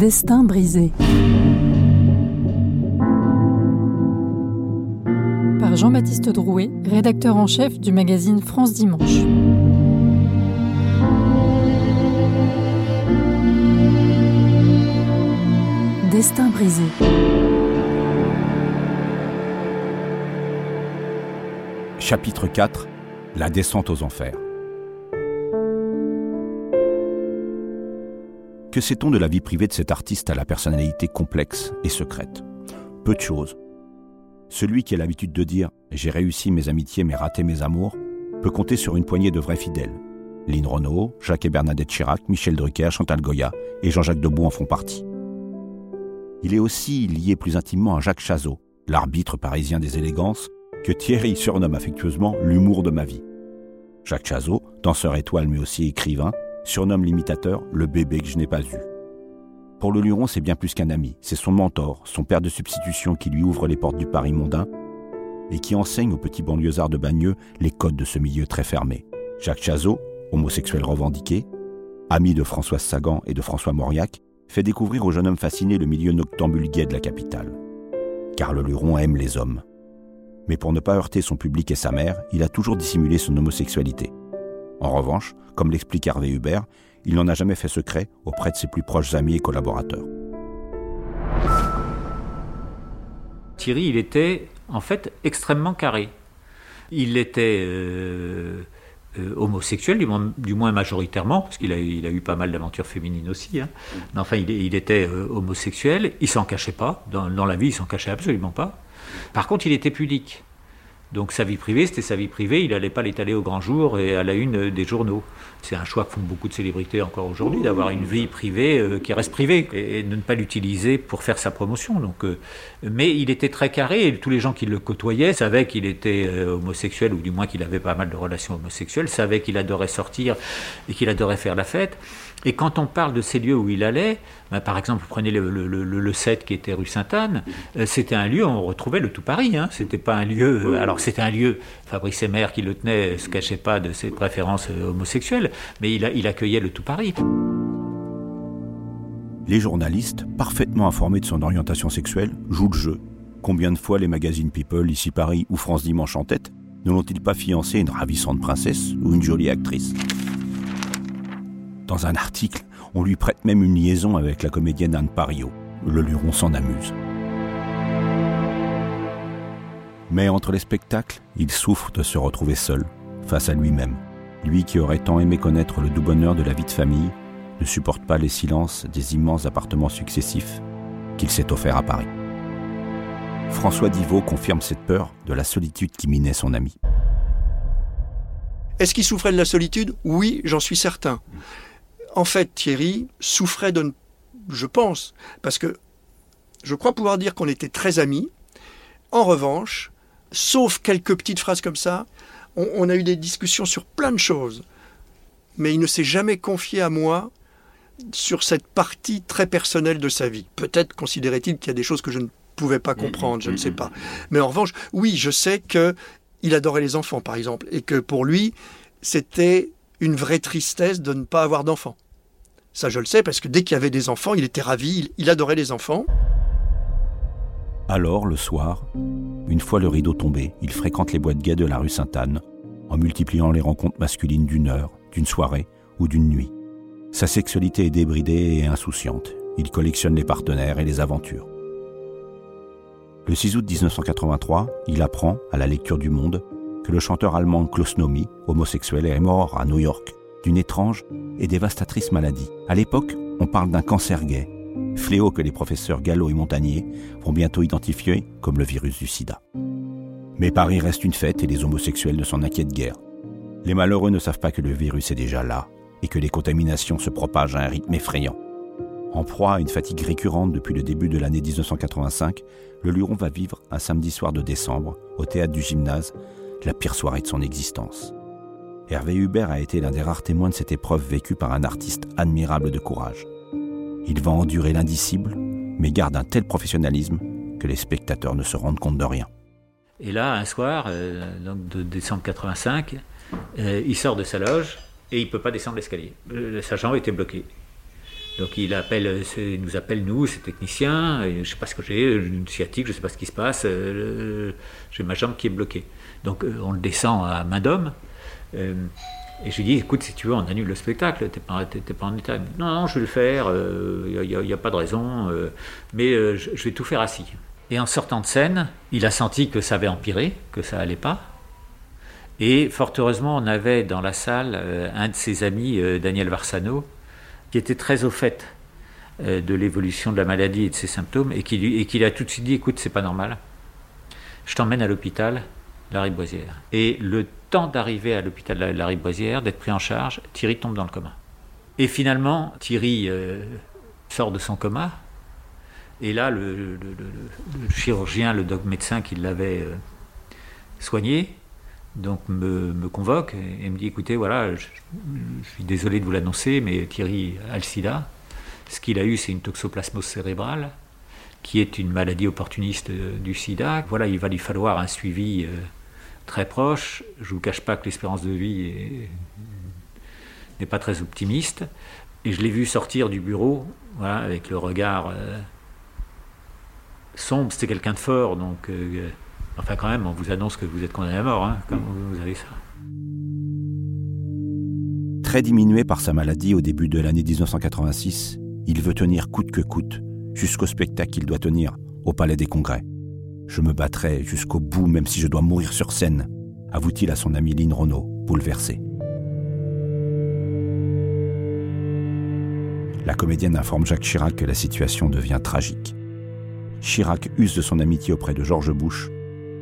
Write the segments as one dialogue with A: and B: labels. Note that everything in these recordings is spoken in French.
A: Destin brisé. Par Jean-Baptiste Drouet, rédacteur en chef du magazine France Dimanche. Destin brisé.
B: Chapitre 4 La descente aux enfers. Que sait-on de la vie privée de cet artiste à la personnalité complexe et secrète? Peu de choses. Celui qui a l'habitude de dire J'ai réussi mes amitiés mais raté mes amours peut compter sur une poignée de vrais fidèles. Lynn Renault, Jacques et Bernadette Chirac, Michel Drucker, Chantal Goya et Jean-Jacques Debout en font partie. Il est aussi lié plus intimement à Jacques Chazot, l'arbitre parisien des élégances, que Thierry surnomme affectueusement l'humour de ma vie. Jacques Chazot, danseur étoile mais aussi écrivain, surnomme l'imitateur le bébé que je n'ai pas eu. Pour le Luron, c'est bien plus qu'un ami, c'est son mentor, son père de substitution qui lui ouvre les portes du Paris mondain et qui enseigne aux petits banlieusards de Bagneux les codes de ce milieu très fermé. Jacques Chazot, homosexuel revendiqué, ami de Françoise Sagan et de François Mauriac, fait découvrir au jeune homme fasciné le milieu noctambule gay de la capitale. Car le Luron aime les hommes. Mais pour ne pas heurter son public et sa mère, il a toujours dissimulé son homosexualité. En revanche, comme l'explique Hervé Hubert, il n'en a jamais fait secret auprès de ses plus proches amis et collaborateurs.
C: Thierry, il était en fait extrêmement carré. Il était euh, euh, homosexuel, du moins, majoritairement, parce qu'il a, eu pas mal d'aventures féminines aussi. Hein. Enfin, il, était euh, homosexuel, il s'en cachait pas. Dans, dans la vie, il s'en cachait absolument pas. Par contre, il était pudique. Donc sa vie privée, c'était sa vie privée, il n'allait pas l'étaler au grand jour et à la une des journaux. C'est un choix que font beaucoup de célébrités encore aujourd'hui, d'avoir une vie privée euh, qui reste privée et, de ne pas l'utiliser pour faire sa promotion. Donc, euh, mais il était très carré et tous les gens qui le côtoyaient savaient qu'il était euh, homosexuel ou du moins qu'il avait pas mal de relations homosexuelles, savaient qu'il adorait sortir et qu'il adorait faire la fête. Et quand on parle de ces lieux où il allait, bah, par exemple, vous prenez le, le, le, le 7 qui était rue Sainte-Anne, euh, c'était un lieu où on retrouvait le tout Paris. Hein. C'était pas un lieu. Euh, alors c'était un lieu. Fabrice Emmer qui le tenait se cachait pas de ses préférences euh, homosexuelles, mais il, a, il accueillait le tout Paris.
B: Les journalistes, parfaitement informés de son orientation sexuelle, jouent le jeu. Combien de fois les magazines People, ici Paris ou France Dimanche en tête, ne l'ont-ils pas fiancé une ravissante princesse ou une jolie actrice? Dans un article, on lui prête même une liaison avec la comédienne Anne Pario. Le Luron s'en amuse. Mais entre les spectacles, il souffre de se retrouver seul, face à lui-même. Lui qui aurait tant aimé connaître le doux bonheur de la vie de famille, ne supporte pas les silences des immenses appartements successifs qu'il s'est offert à Paris. François Divot confirme cette peur de la solitude qui minait son ami.
D: Est-ce qu'il souffrait de la solitude? Oui, j'en suis certain en fait, Thierry souffrait de, je pense, parce que je crois pouvoir dire qu'on était très amis. En revanche, sauf quelques petites phrases comme ça, on, on a eu des discussions sur plein de choses. Mais il ne s'est jamais confié à moi sur cette partie très personnelle de sa vie. Peut-être considérait-il qu'il y a des choses que je ne pouvais pas comprendre, je ne sais pas. Mais en revanche, oui, je sais que il adorait les enfants, par exemple, et que pour lui, c'était une vraie tristesse de ne pas avoir d'enfants. Ça, je le sais, parce que dès qu'il y avait des enfants, il était ravi, il, adorait les enfants.
B: Alors, le soir, une fois le rideau tombé, il fréquente les boîtes gays de la rue Sainte-Anne, en multipliant les rencontres masculines d'une heure, d'une soirée ou d'une nuit. Sa sexualité est débridée et insouciante. Il collectionne les partenaires et les aventures. Le 6 août 1983, il apprend, à la lecture du Monde, le chanteur allemand Klaus Nomi, homosexuel, est mort à New York d'une étrange et dévastatrice maladie. À l'époque, on parle d'un cancer gay, fléau que les professeurs Gallo et Montagnier vont bientôt identifier comme le virus du sida. Mais Paris reste une fête et les homosexuels ne s'en inquiètent guère. Les malheureux ne savent pas que le virus est déjà là et que les contaminations se propagent à un rythme effrayant. En proie à une fatigue récurrente depuis le début de l'année 1985, le Luron va vivre un samedi soir de décembre, au théâtre du gymnase, la pire soirée de son existence. Hervé Hubert a été l'un des rares témoins de cette épreuve vécue par un artiste admirable de courage. Il va endurer l'indicible, mais garde un tel professionnalisme que les spectateurs ne se rendent compte de rien.
C: Et là, un soir, euh, de décembre 85, euh, il sort de sa loge et il ne peut pas descendre l'escalier. Euh, sa jambe était bloquée. Donc il, appelle, nous appelle, nous, ces techniciens, je ne sais pas ce que j'ai, une sciatique, je ne sais pas ce qui se passe, j'ai ma jambe qui est bloquée. Donc on le descend à main d'homme. et je lui dis, écoute, si tu veux, on annule le spectacle, tu n'es pas, pas, en état. Non, non, je vais le faire, il n'y a, pas de raison, mais je, vais tout faire assis. Et en sortant de scène, il a senti que ça avait empiré, que ça allait pas. Et fort heureusement, on avait dans la salle euh, un de ses amis, euh, Daniel Varsano, qui était très au fait euh, de l'évolution de la maladie et de ses symptômes, et qui, et qui a tout de suite dit écoute, c'est pas normal, je t'emmène à l'hôpital, la Riboisière. Et le temps d'arriver à l'hôpital de la Riboisière, d'être pris en charge, Thierry tombe dans le coma. Et finalement, Thierry sort de son coma, et là, le, chirurgien, le doc médecin qui l'avait euh, soigné, donc me, convoque et, me dit écoutez, voilà, je, suis désolé de vous l'annoncer, mais Thierry a le sida. Ce qu'il a eu, c'est une toxoplasmose cérébrale, qui est une maladie opportuniste euh, du sida. Voilà, il va lui falloir un suivi euh, très proche. Je ne vous cache pas que l'espérance de vie n'est pas très optimiste. Et je l'ai vu sortir du bureau, avec le regard sombre, c'était quelqu'un de fort, donc euh, enfin quand même, on vous annonce que vous êtes condamné à mort, hein, comme vous avez ça?
B: Très diminué par sa maladie au début de l'année 1986, il veut tenir coûte que coûte jusqu'au spectacle qu'il doit tenir au Palais des Congrès. Je me battrai jusqu'au bout, même si je dois mourir sur scène, avoue-t-il à son ami Lynn Renault, bouleversé. La comédienne informe Jacques Chirac que la situation devient tragique. Chirac use de son amitié auprès de George Bush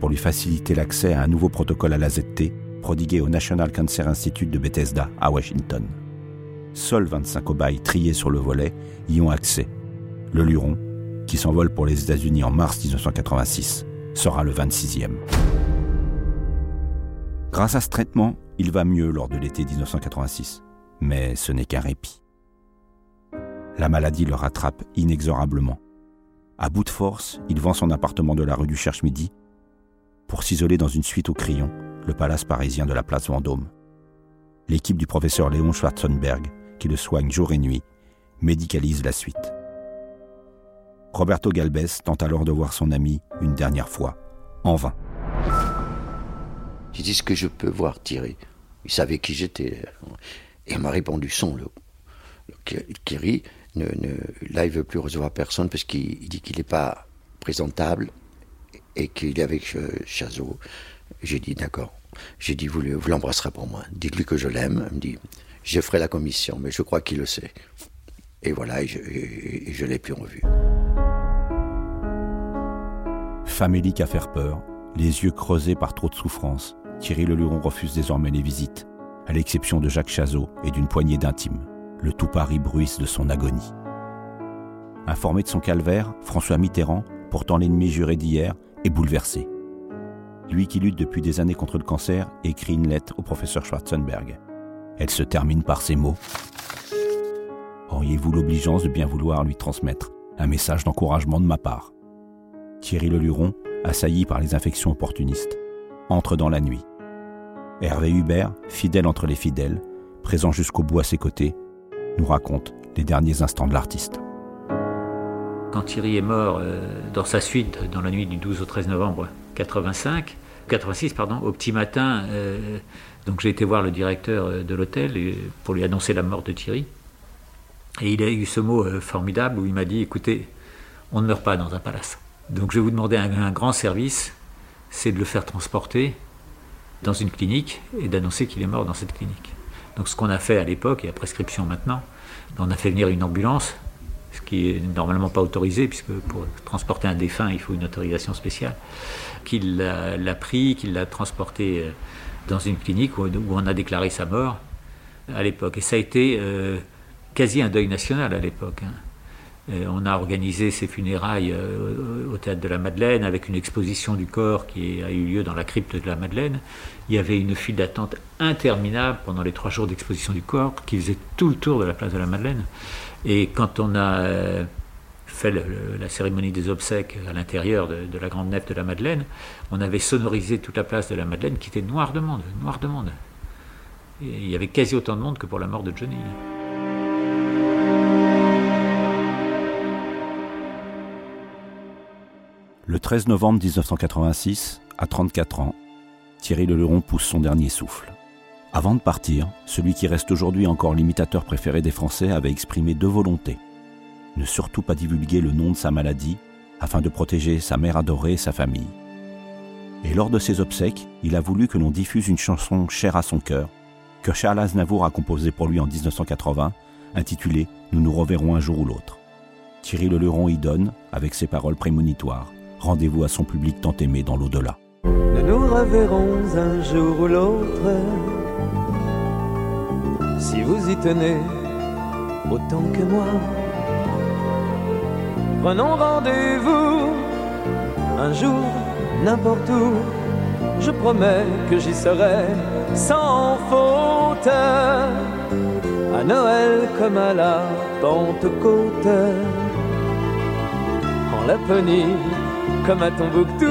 B: pour lui faciliter l'accès à un nouveau protocole à l'AZT prodigué au National Cancer Institute de Bethesda à Washington. Seuls 25 cobayes triés sur le volet y ont accès. Le Luron, qui s'envole pour les États-Unis en mars 1986, sera le 26e. Grâce à ce traitement, il va mieux lors de l'été 1986. Mais ce n'est qu'un répit. La maladie le rattrape inexorablement. À bout de force, il vend son appartement de la rue du Cherche-Midi pour s'isoler dans une suite au crayon, le palace parisien de la place Vendôme. L'équipe du professeur Léon Schwarzenberg, qui le soigne jour et nuit, médicalise la suite. Roberto Galbès tente alors de voir son ami une dernière fois, en vain.
E: J'ai dit ce que je peux voir Thierry. Il savait qui j'étais. Et il m'a répondu son, le, Thierry là, il veut plus recevoir personne parce qu'il dit qu'il n'est pas présentable et qu'il est avec euh, Chazot. J'ai dit d'accord. J'ai dit vous, l'embrasserez pour moi. Dites-lui que je l'aime. Il me dit je ferai la commission, mais je crois qu'il le sait. Et voilà, et je, ne l'ai plus revu.
B: Famélique à faire peur, les yeux creusés par trop de souffrance, Thierry Leluron refuse désormais les visites, à l'exception de Jacques Chazot et d'une poignée d'intimes le tout Paris bruisse de son agonie. Informé de son calvaire, François Mitterrand, pourtant l'ennemi juré d'hier, est bouleversé. Lui qui lutte depuis des années contre le cancer écrit une lettre au professeur Schwarzenberg. Elle se termine par ces mots. Auriez-vous l'obligeance de bien vouloir lui transmettre un message d'encouragement de ma part? Thierry Leluron, assailli par les infections opportunistes, entre dans la nuit. Hervé Hubert, fidèle entre les fidèles, présent jusqu'au bout à ses côtés, nous raconte les derniers instants de l'artiste.
C: Quand Thierry est mort euh, dans sa suite dans la nuit du 12 au 13 novembre 85, 86 pardon, au petit matin, euh, donc j'ai été voir le directeur euh, de l'hôtel pour lui annoncer la mort de Thierry. Et il a eu ce mot formidable où il m'a dit écoutez, on ne meurt pas dans un palace. Donc je vais vous demander un grand service, c'est de le faire transporter dans une clinique et d'annoncer qu'il est mort dans cette clinique. Donc ce qu'on a fait à l'époque, et à prescription maintenant, on a fait venir une ambulance, ce qui est normalement pas autorisé, puisque pour transporter un défunt, il faut une autorisation spéciale, qu'il l'a pris, qu'il l'a transporté dans une clinique où, on a déclaré sa mort à l'époque. Et ça a été euh, quasi un deuil national à l'époque. Hein. On a organisé ses funérailles euh, au théâtre de la Madeleine avec une exposition du corps qui a eu lieu dans la crypte de la Madeleine. Il y avait une file d'attente interminable pendant les trois jours d'exposition du corps qui faisait tout le tour de la place de la Madeleine. Et quand on a euh, fait la cérémonie des obsèques à l'intérieur de, la grande nef de la Madeleine, on avait sonorisé toute la place de la Madeleine qui était noire de monde, noire de monde. Il y avait quasi autant de monde que pour la mort de Johnny.
B: Le 13 novembre 1986, à 34 ans, Thierry Leluron pousse son dernier souffle. Avant de partir, celui qui reste aujourd'hui encore l'imitateur préféré des Français avait exprimé deux volontés. Ne surtout pas divulguer le nom de sa maladie afin de protéger sa mère adorée et sa famille. Et lors de ses obsèques, il a voulu que l'on diffuse une chanson chère à son cœur, que Charles Aznavour a composée pour lui en 1980, intitulée Nous nous reverrons un jour ou l'autre. Thierry Leluron y donne, avec ses paroles prémonitoires, rendez-vous à son public tant aimé dans l'au-delà.
F: Nous nous reverrons un jour ou l'autre, si vous y tenez autant que moi. Prenons rendez-vous un jour, n'importe où. Je promets que j'y serai sans faute. À Noël comme à la Pentecôte, en Laponie comme à Tombouctou.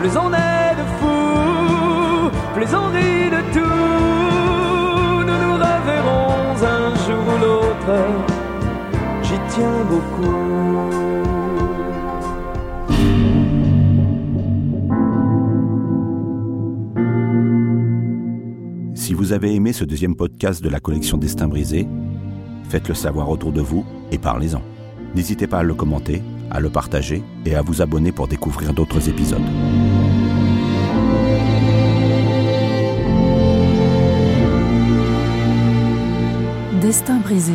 F: Plus on est de fous, plus on rit de tout. Nous nous reverrons un jour ou l'autre. J'y tiens beaucoup.
B: Si vous avez aimé ce deuxième podcast de la collection Destin brisé, faites-le savoir autour de vous et parlez-en. N'hésitez pas à le commenter, à le partager et à vous abonner pour découvrir d'autres épisodes.
A: Destin brisé.